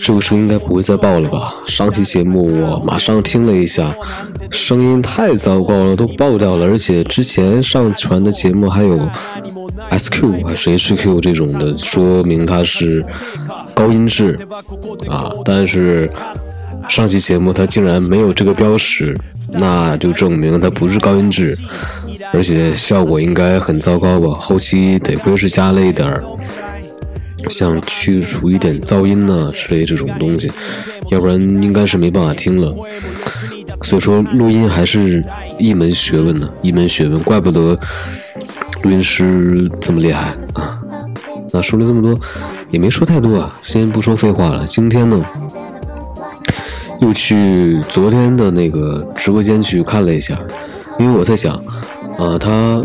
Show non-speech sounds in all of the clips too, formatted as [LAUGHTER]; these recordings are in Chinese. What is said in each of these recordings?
这个声应该不会再爆了吧？上期节目我马上听了一下，声音太糟糕了，都爆掉了。而且之前上传的节目还有 SQ 还是 HQ 这种的，说明它是高音质啊。但是上期节目它竟然没有这个标识，那就证明它不是高音质，而且效果应该很糟糕吧？后期得亏是加了一点儿。像去除一点噪音呐之类这种东西，要不然应该是没办法听了。所以说录音还是一门学问呢，一门学问，怪不得录音师这么厉害啊。那说了这么多，也没说太多啊，先不说废话了。今天呢，又去昨天的那个直播间去看了一下，因为我在想，啊，他。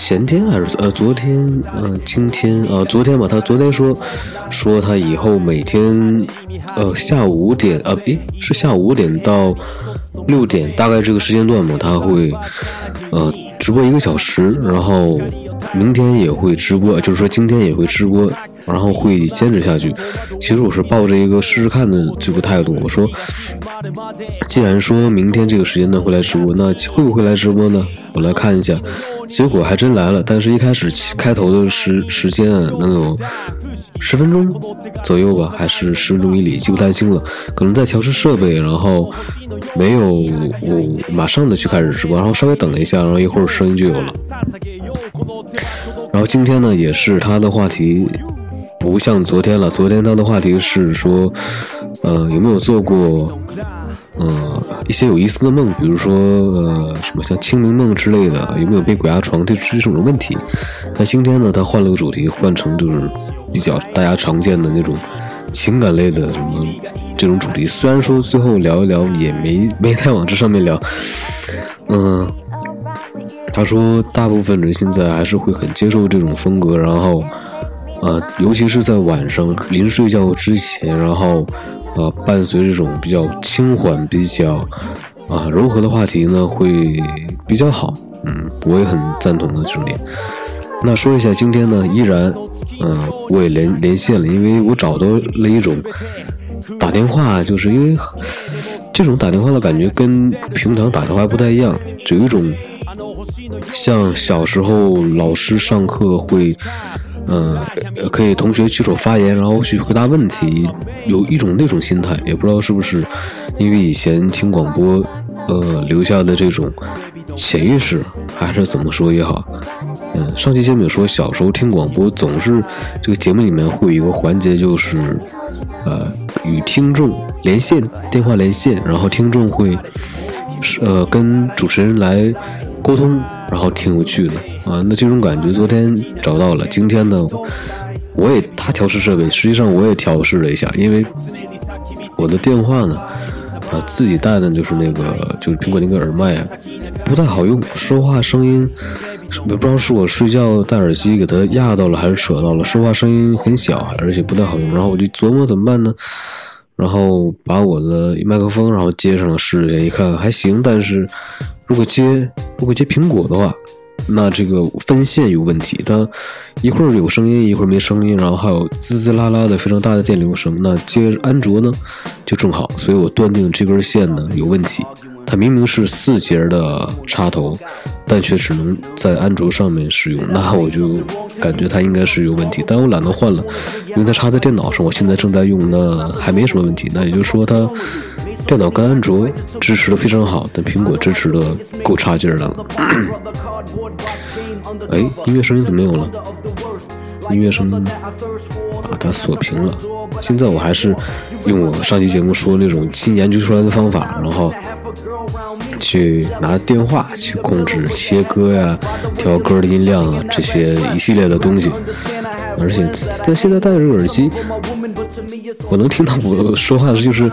前天还是呃昨天呃今天啊昨天吧，他昨天说说他以后每天呃下午五点啊诶是下午五点到六点大概这个时间段嘛，他会呃直播一个小时，然后明天也会直播，就是说今天也会直播，然后会坚持下去。其实我是抱着一个试试看的这个态度，我说既然说明天这个时间段会来直播，那会不会来直播呢？我来看一下。结果还真来了，但是一开始开头的时时间能有十分钟左右吧，还是十分钟以里，记不太清了。可能在调试设备，然后没有我马上的去开始直播，然后稍微等了一下，然后一会儿声音就有了。然后今天呢，也是他的话题不像昨天了，昨天他的话题是说，呃，有没有做过？嗯，一些有意思的梦，比如说呃，什么像清明梦之类的，有没有被鬼压床这这种问题？那今天呢，他换了个主题，换成就是比较大家常见的那种情感类的什么这种主题。虽然说最后聊一聊也没没太往这上面聊，嗯，他说大部分人现在还是会很接受这种风格，然后呃，尤其是在晚上临睡觉之前，然后。呃，伴随这种比较轻缓、比较啊柔和的话题呢，会比较好。嗯，我也很赞同的这种点。那说一下今天呢，依然，嗯，我也连连线了，因为我找到了一种打电话，就是因为这种打电话的感觉跟平常打电话不太一样，有一种像小时候老师上课会。嗯，可以同学举手发言，然后去回答问题，有一种那种心态，也不知道是不是因为以前听广播，呃留下的这种潜意识，还是怎么说也好。嗯，上期节目说小时候听广播，总是这个节目里面会有一个环节，就是呃与听众连线，电话连线，然后听众会呃跟主持人来沟通，然后挺有趣的。啊，那这种感觉昨天找到了，今天呢，我也他调试设备，实际上我也调试了一下，因为我的电话呢，啊自己带的就是那个就是苹果那个耳麦啊，不太好用，说话声音也不知道是我睡觉戴耳机给它压到了还是扯到了，说话声音很小，而且不太好用，然后我就琢磨怎么办呢，然后把我的麦克风然后接上了试一下，一看还行，但是如果接如果接苹果的话。那这个分线有问题，它一会儿有声音，一会儿没声音，然后还有滋滋啦啦的非常大的电流声。那接安卓呢，就正好，所以我断定这根线呢有问题。它明明是四节的插头，但却只能在安卓上面使用。那我就感觉它应该是有问题，但我懒得换了，因为它插在电脑上，我现在正在用，那还没什么问题。那也就是说，它电脑跟安卓支持的非常好，但苹果支持的够差劲儿的了。哎，音乐声音怎么没有了？音乐声音把它锁屏了。现在我还是用我上期节目说那种新研究出来的方法，然后去拿电话去控制切歌呀、调歌的音量啊这些一系列的东西。而且在现在戴着这个耳机，我能听到我说话的就是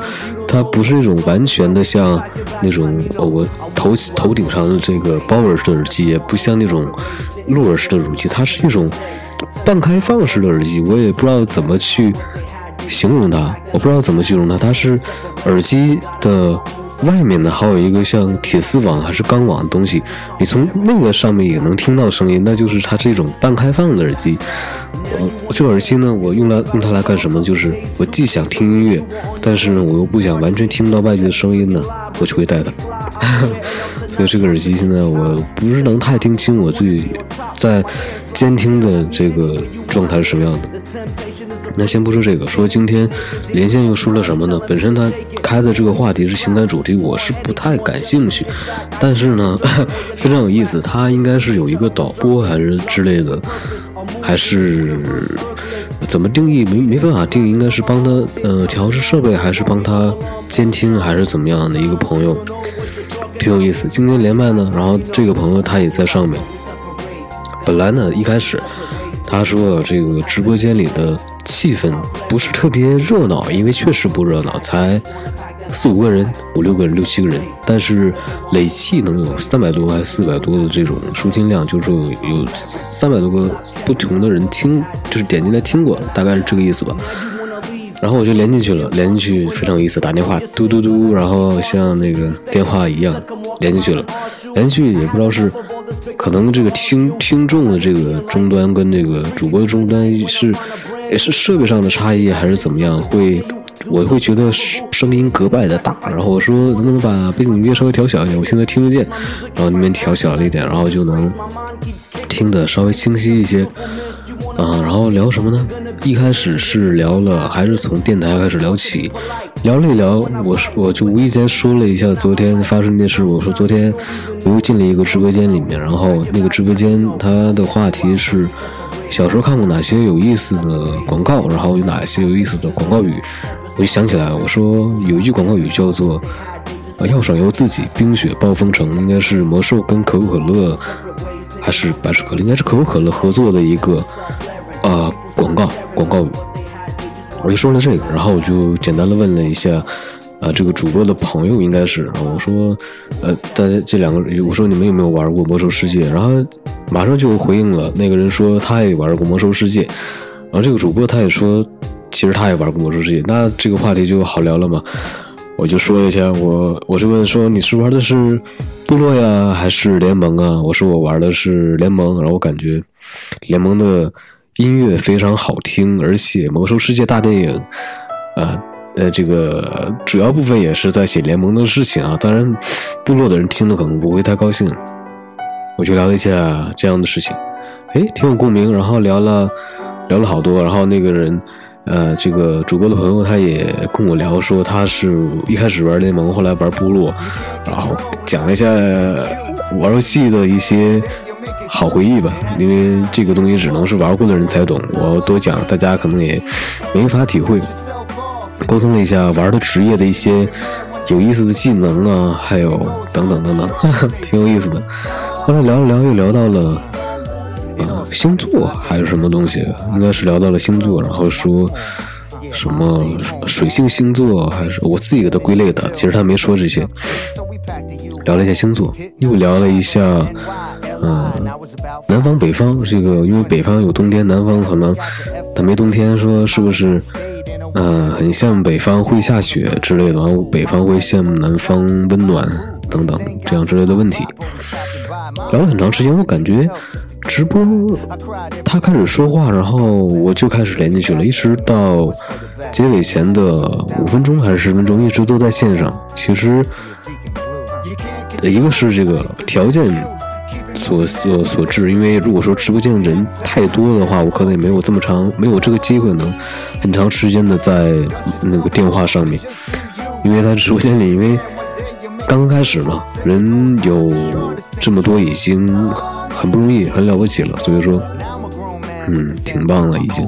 它不是那种完全的像那种我头头顶上的这个包纹式的耳机，也不像那种入耳式的耳机，它是一种半开放式的耳机，我也不知道怎么去形容它，我不知道怎么形容它，它是耳机的。外面呢还有一个像铁丝网还是钢网的东西，你从那个上面也能听到声音，那就是它这种半开放的耳机。我这耳机呢，我用来用它来干什么？就是我既想听音乐，但是呢我又不想完全听不到外界的声音呢，我就会戴它。[LAUGHS] 所以这个耳机现在我不是能太听清我自己在监听的这个状态是什么样的。那先不说这个，说今天连线又说了什么呢？本身它开的这个话题是情感主题，我是不太感兴趣。但是呢，[LAUGHS] 非常有意思，他应该是有一个导播还是之类的，还是怎么定义？没没办法定义，应该是帮他呃调试设备，还是帮他监听，还是怎么样的一个朋友，挺有意思。今天连麦呢，然后这个朋友他也在上面。本来呢，一开始他说这个直播间里的。气氛不是特别热闹，因为确实不热闹，才四五个人、五六个人、六七个人，但是累计能有三百多还是四百多的这种收听量，就是有三百多个不同的人听，就是点进来听过，大概是这个意思吧。然后我就连进去了，连进去非常有意思，打电话嘟嘟嘟，然后像那个电话一样连进去了，连进去也不知道是可能这个听听众的这个终端跟这个主播的终端是。也是设备上的差异还是怎么样？会，我会觉得声音格外的大。然后我说能不能把背景音乐稍微调小一点？我现在听得见。然后那边调小了一点，然后就能听得稍微清晰一些。啊，然后聊什么呢？一开始是聊了，还是从电台开始聊起？聊了一聊，我我就无意间说了一下昨天发生的事。我说昨天我又进了一个直播间里面，然后那个直播间它的话题是。小时候看过哪些有意思的广告，然后有哪些有意思的广告语，我就想起来。我说有一句广告语叫做“要爽由自己，冰雪暴风城”，应该是魔兽跟可口可乐还是百事可乐，应该是可口可乐合作的一个呃广告广告语。我就说了这个，然后我就简单的问了一下。啊，这个主播的朋友应该是我说，呃，大家这两个，我说你们有没有玩过魔兽世界？然后马上就回应了，那个人说他也玩过魔兽世界，然后这个主播他也说，其实他也玩过魔兽世界，那这个话题就好聊了嘛。我就说一下，我我就问说你是玩的是部落呀，还是联盟啊？我说我玩的是联盟，然后我感觉联盟的音乐非常好听，而且魔兽世界大电影，啊。呃这个主要部分也是在写联盟的事情啊。当然，部落的人听了可能不会太高兴。我就聊一下这样的事情，哎，挺有共鸣。然后聊了聊了好多。然后那个人，呃，这个主播的朋友他也跟我聊说，他是一开始玩联盟，后来玩部落，然后讲了一下玩游戏的一些好回忆吧。因为这个东西只能是玩过的人才懂，我多讲，大家可能也没法体会。沟通了一下玩的职业的一些有意思的技能啊，还有等等等等，[LAUGHS] 挺有意思的。后来聊了聊，又聊到了啊星座还是什么东西，应该是聊到了星座，然后说什么水性星座还是我自己给他归类的，其实他没说这些。聊了一下星座，又聊了一下嗯南方北方这个，因为北方有冬天，南方可能他没冬天，说是不是？嗯，很像北方会下雪之类的，然后北方会羡慕南方温暖等等这样之类的问题。聊了很长时间，我感觉直播他开始说话，然后我就开始连进去了，一直到结尾前的五分钟还是十分钟，一直都在线上。其实一个是这个条件。所所所致，因为如果说直播间的人太多的话，我可能也没有这么长，没有这个机会能很长时间的在那个电话上面。因为他直播间里，因为刚刚开始嘛，人有这么多已经很不容易，很了不起了，所以说，嗯，挺棒了已经。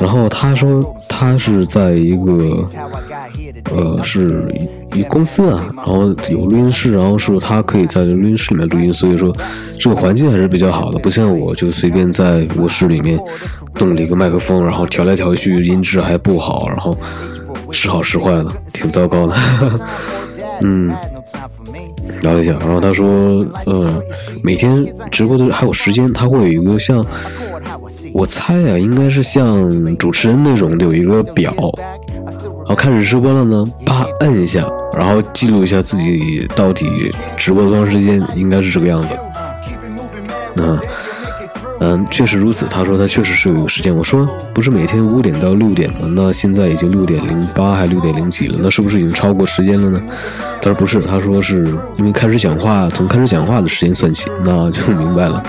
然后他说他是在一个，呃，是一公司啊，然后有录音室，然后说他可以在录音室里面录音，所以说这个环境还是比较好的，不像我就随便在卧室里面弄了一个麦克风，然后调来调去音质还不好，然后时好时坏的，挺糟糕的。[LAUGHS] 嗯，聊一下，然后他说，呃，每天直播的还有时间，他会有一个像，我猜啊，应该是像主持人那种有一个表，然后开始直播了呢，啪摁一下，然后记录一下自己到底直播多长时间，应该是这个样子。嗯。嗯，确实如此。他说他确实是有一个时间。我说不是每天五点到六点吗？那现在已经六点零八还六点零几了，那是不是已经超过时间了呢？他说不是，他说是因为开始讲话，从开始讲话的时间算起，那就明白了。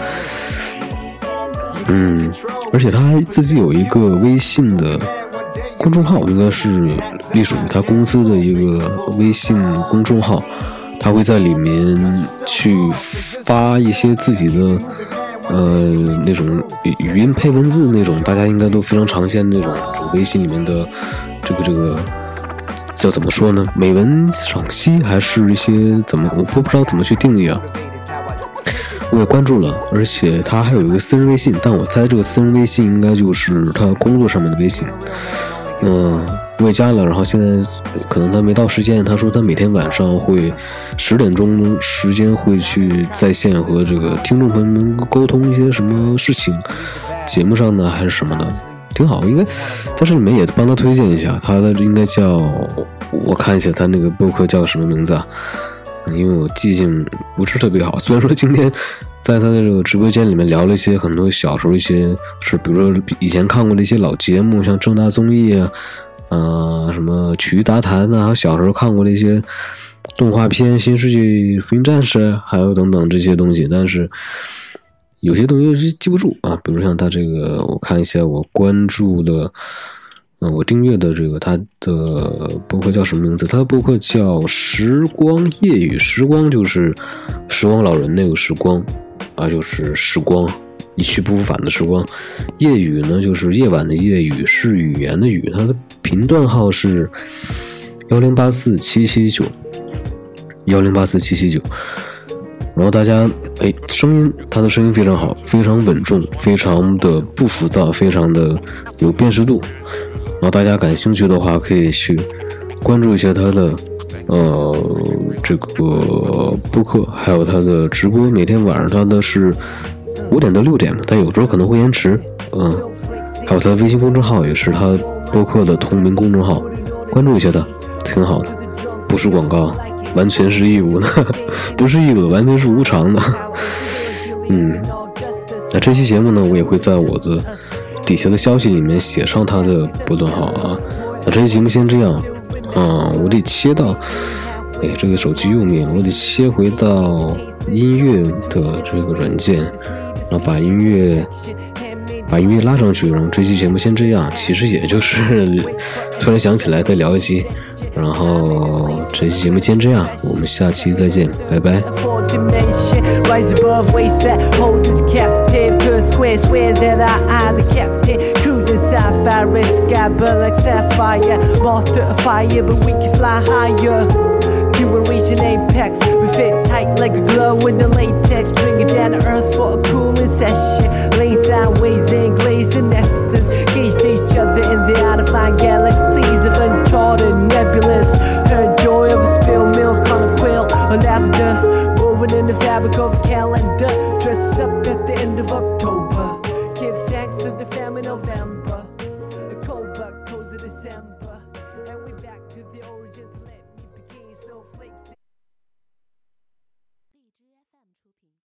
嗯，而且他还自己有一个微信的公众号，应该是隶属于他公司的一个微信公众号，他会在里面去发一些自己的。呃，那种语音配文字那种，大家应该都非常常见的那种，就微信里面的这个这个叫怎么说呢？美文赏析还是一些怎么？我不知道怎么去定义啊。我也关注了，而且他还有一个私人微信，但我猜这个私人微信应该就是他工作上面的微信。嗯，我也加了，然后现在可能他没到时间。他说他每天晚上会十点钟时间会去在线和这个听众朋友们沟通一些什么事情，节目上呢还是什么的，挺好。应该在这里面也帮他推荐一下，他的应该叫我看一下他那个播客叫什么名字啊？因为我记性不是特别好，[LAUGHS] 虽然说今天。在他的这个直播间里面聊了一些很多小时候一些事，比如说以前看过的一些老节目，像正大综艺啊，呃，什么曲艺杂谈啊，还有小时候看过的一些动画片《新世纪福音战士》，还有等等这些东西。但是有些东西是记不住啊，比如像他这个，我看一下我关注的，嗯，我订阅的这个他的博客叫什么名字？他的博客叫“时光夜雨”，时光就是时光老人那个时光。啊，就是时光一去不复返的时光。夜语呢，就是夜晚的夜语，是语言的语。它的频段号是幺零八四七七九，幺零八四七七九。然后大家，哎，声音，他的声音非常好，非常稳重，非常的不浮躁，非常的有辨识度。然后大家感兴趣的话，可以去关注一下他的。呃，这个播客还有他的直播，每天晚上他的是五点到六点嘛，但有时候可能会延迟。嗯，还有他微信公众号也是他播客的同名公众号，关注一下他，挺好的，不是广告，完全是义务的，[LAUGHS] 不是义务的，完全是无偿的。嗯，那这期节目呢，我也会在我的底下的消息里面写上他的波段号啊。那这期节目先这样。啊，我得切到，哎，这个手机右面，我得切回到音乐的这个软件，然后把音乐把音乐拉上去，然后这期节目先这样，其实也就是 [LAUGHS] 突然想起来再聊一期，然后这期节目先这样，我们下期再见，拜拜。But like sapphire. Moth to fire, but we can fly higher. To reach an apex, we fit tight like a glove in the latex. Bring it down to earth for a cooling session. Sideways and in